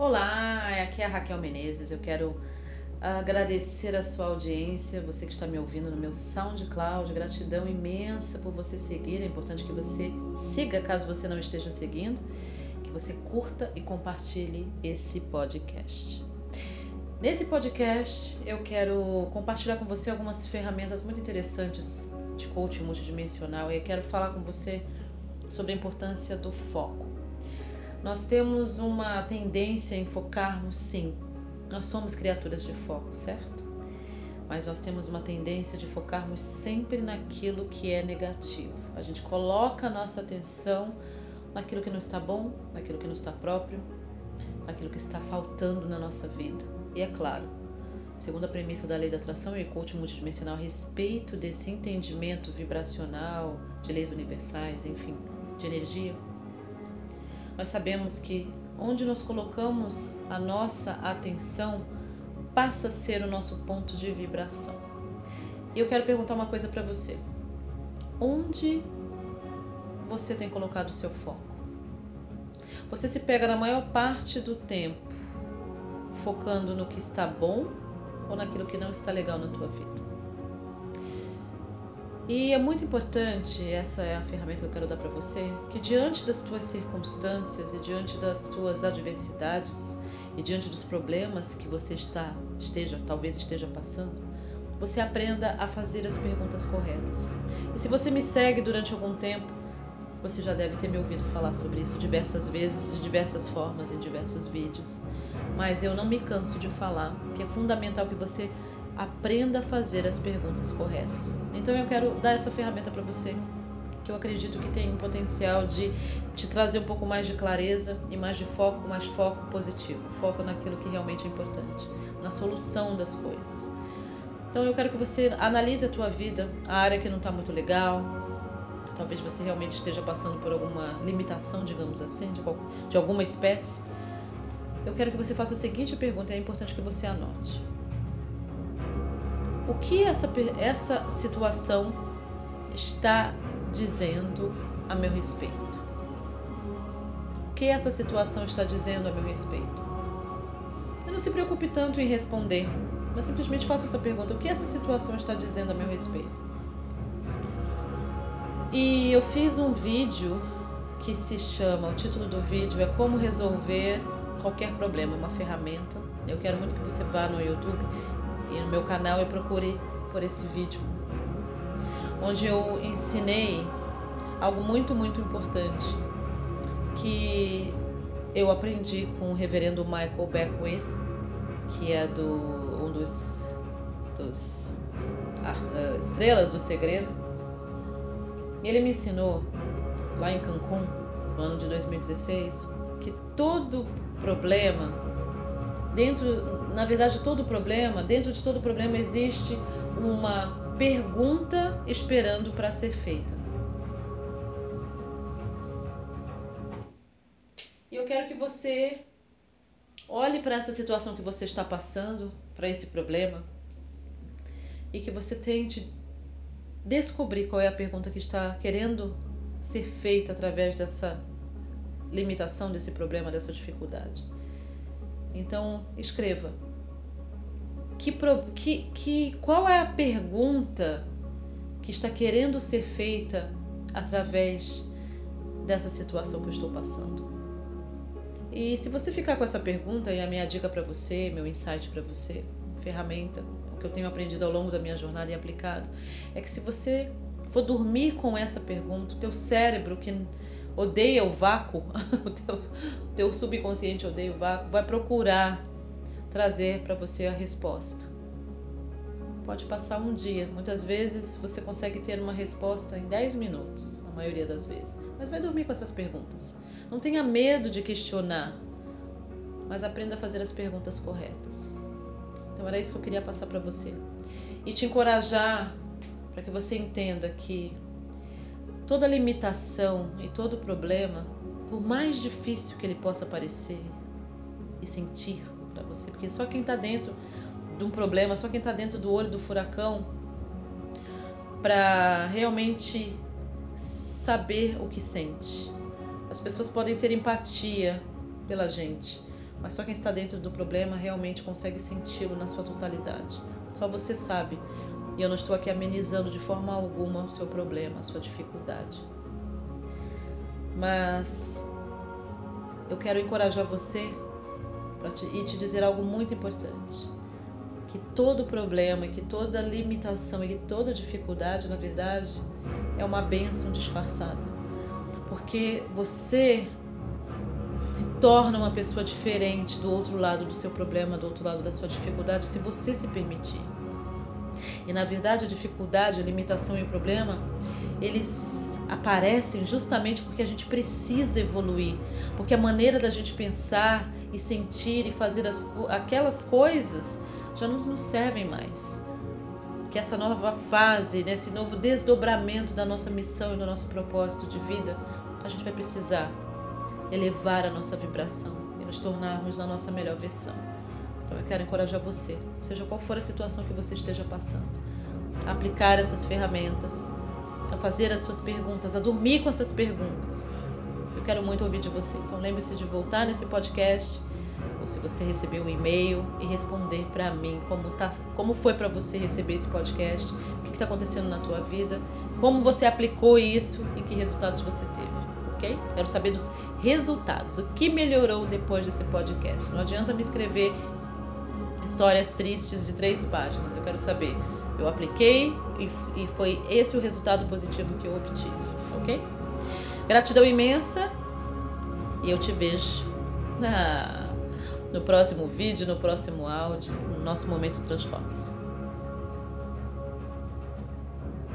Olá, aqui é a Raquel Menezes. Eu quero agradecer a sua audiência, você que está me ouvindo no meu SoundCloud. Gratidão imensa por você seguir. É importante que você siga caso você não esteja seguindo, que você curta e compartilhe esse podcast. Nesse podcast, eu quero compartilhar com você algumas ferramentas muito interessantes de coaching multidimensional e eu quero falar com você sobre a importância do foco. Nós temos uma tendência em focarmos, sim. Nós somos criaturas de foco, certo? Mas nós temos uma tendência de focarmos sempre naquilo que é negativo. A gente coloca a nossa atenção naquilo que não está bom, naquilo que não está próprio, naquilo que está faltando na nossa vida. E é claro, segundo a premissa da lei da atração e coaching multidimensional, a respeito desse entendimento vibracional, de leis universais, enfim, de energia, nós sabemos que onde nós colocamos a nossa atenção passa a ser o nosso ponto de vibração. E eu quero perguntar uma coisa para você. Onde você tem colocado o seu foco? Você se pega na maior parte do tempo focando no que está bom ou naquilo que não está legal na tua vida? E é muito importante, essa é a ferramenta que eu quero dar para você, que diante das tuas circunstâncias e diante das tuas adversidades e diante dos problemas que você está esteja, talvez esteja passando, você aprenda a fazer as perguntas corretas. E se você me segue durante algum tempo, você já deve ter me ouvido falar sobre isso diversas vezes, de diversas formas, em diversos vídeos. Mas eu não me canso de falar que é fundamental que você aprenda a fazer as perguntas corretas. Então eu quero dar essa ferramenta para você, que eu acredito que tem um potencial de te trazer um pouco mais de clareza e mais de foco, mais foco positivo, foco naquilo que realmente é importante, na solução das coisas. Então eu quero que você analise a tua vida, a área que não está muito legal, talvez você realmente esteja passando por alguma limitação, digamos assim, de, de alguma espécie. Eu quero que você faça a seguinte pergunta, é importante que você anote o que essa, essa situação está dizendo a meu respeito? O que essa situação está dizendo a meu respeito? Eu não se preocupe tanto em responder, mas simplesmente faça essa pergunta: o que essa situação está dizendo a meu respeito? E eu fiz um vídeo que se chama, o título do vídeo é Como Resolver Qualquer Problema, uma ferramenta. Eu quero muito que você vá no YouTube e no meu canal e procure por esse vídeo, onde eu ensinei algo muito, muito importante que eu aprendi com o reverendo Michael Beckwith, que é do, um dos, dos uh, estrelas do segredo. Ele me ensinou, lá em Cancún, no ano de 2016, que todo problema dentro, na verdade, todo problema, dentro de todo problema existe uma pergunta esperando para ser feita. E eu quero que você olhe para essa situação que você está passando, para esse problema, e que você tente descobrir qual é a pergunta que está querendo ser feita através dessa limitação, desse problema, dessa dificuldade. Então, escreva. Que, que, que, qual é a pergunta que está querendo ser feita através dessa situação que eu estou passando? E se você ficar com essa pergunta, e a minha dica para você, meu insight para você, ferramenta, que eu tenho aprendido ao longo da minha jornada e aplicado, é que se você for dormir com essa pergunta, o teu cérebro que odeia o vácuo, o teu, teu subconsciente odeia o vácuo, vai procurar trazer para você a resposta. Pode passar um dia, muitas vezes você consegue ter uma resposta em 10 minutos, na maioria das vezes. Mas vai dormir com essas perguntas. Não tenha medo de questionar, mas aprenda a fazer as perguntas corretas. Então era isso que eu queria passar para você. E te encorajar para que você entenda que toda limitação e todo problema, por mais difícil que ele possa parecer e sentir para você, porque só quem está dentro de um problema, só quem está dentro do olho do furacão, para realmente saber o que sente. As pessoas podem ter empatia pela gente, Mas só quem está dentro do problema realmente consegue senti-lo na sua totalidade. Só você sabe. E eu não estou aqui amenizando de forma alguma o seu problema, a sua dificuldade. Mas eu quero encorajar você te, e te dizer algo muito importante. Que todo problema, que toda limitação e que toda dificuldade, na verdade, é uma bênção disfarçada. Porque você se torna uma pessoa diferente do outro lado do seu problema, do outro lado da sua dificuldade, se você se permitir. E na verdade, a dificuldade, a limitação e o problema, eles aparecem justamente porque a gente precisa evoluir, porque a maneira da gente pensar e sentir e fazer as, aquelas coisas já não nos servem mais. Que essa nova fase, nesse novo desdobramento da nossa missão e do nosso propósito de vida, a gente vai precisar elevar a nossa vibração e nos tornarmos na nossa melhor versão. Então eu quero encorajar você, seja qual for a situação que você esteja passando, a aplicar essas ferramentas, a fazer as suas perguntas, a dormir com essas perguntas. Eu quero muito ouvir de você. Então lembre-se de voltar nesse podcast ou se você recebeu um e-mail e responder para mim como, tá, como foi para você receber esse podcast, o que está acontecendo na tua vida, como você aplicou isso e que resultados você teve ok? Quero saber dos resultados, o que melhorou depois desse podcast. Não adianta me escrever histórias tristes de três páginas. Eu quero saber, eu apliquei e, foi esse o resultado positivo que eu obtive, ok? Gratidão imensa e eu te vejo no próximo vídeo, no próximo áudio, no nosso Momento Transforma-se.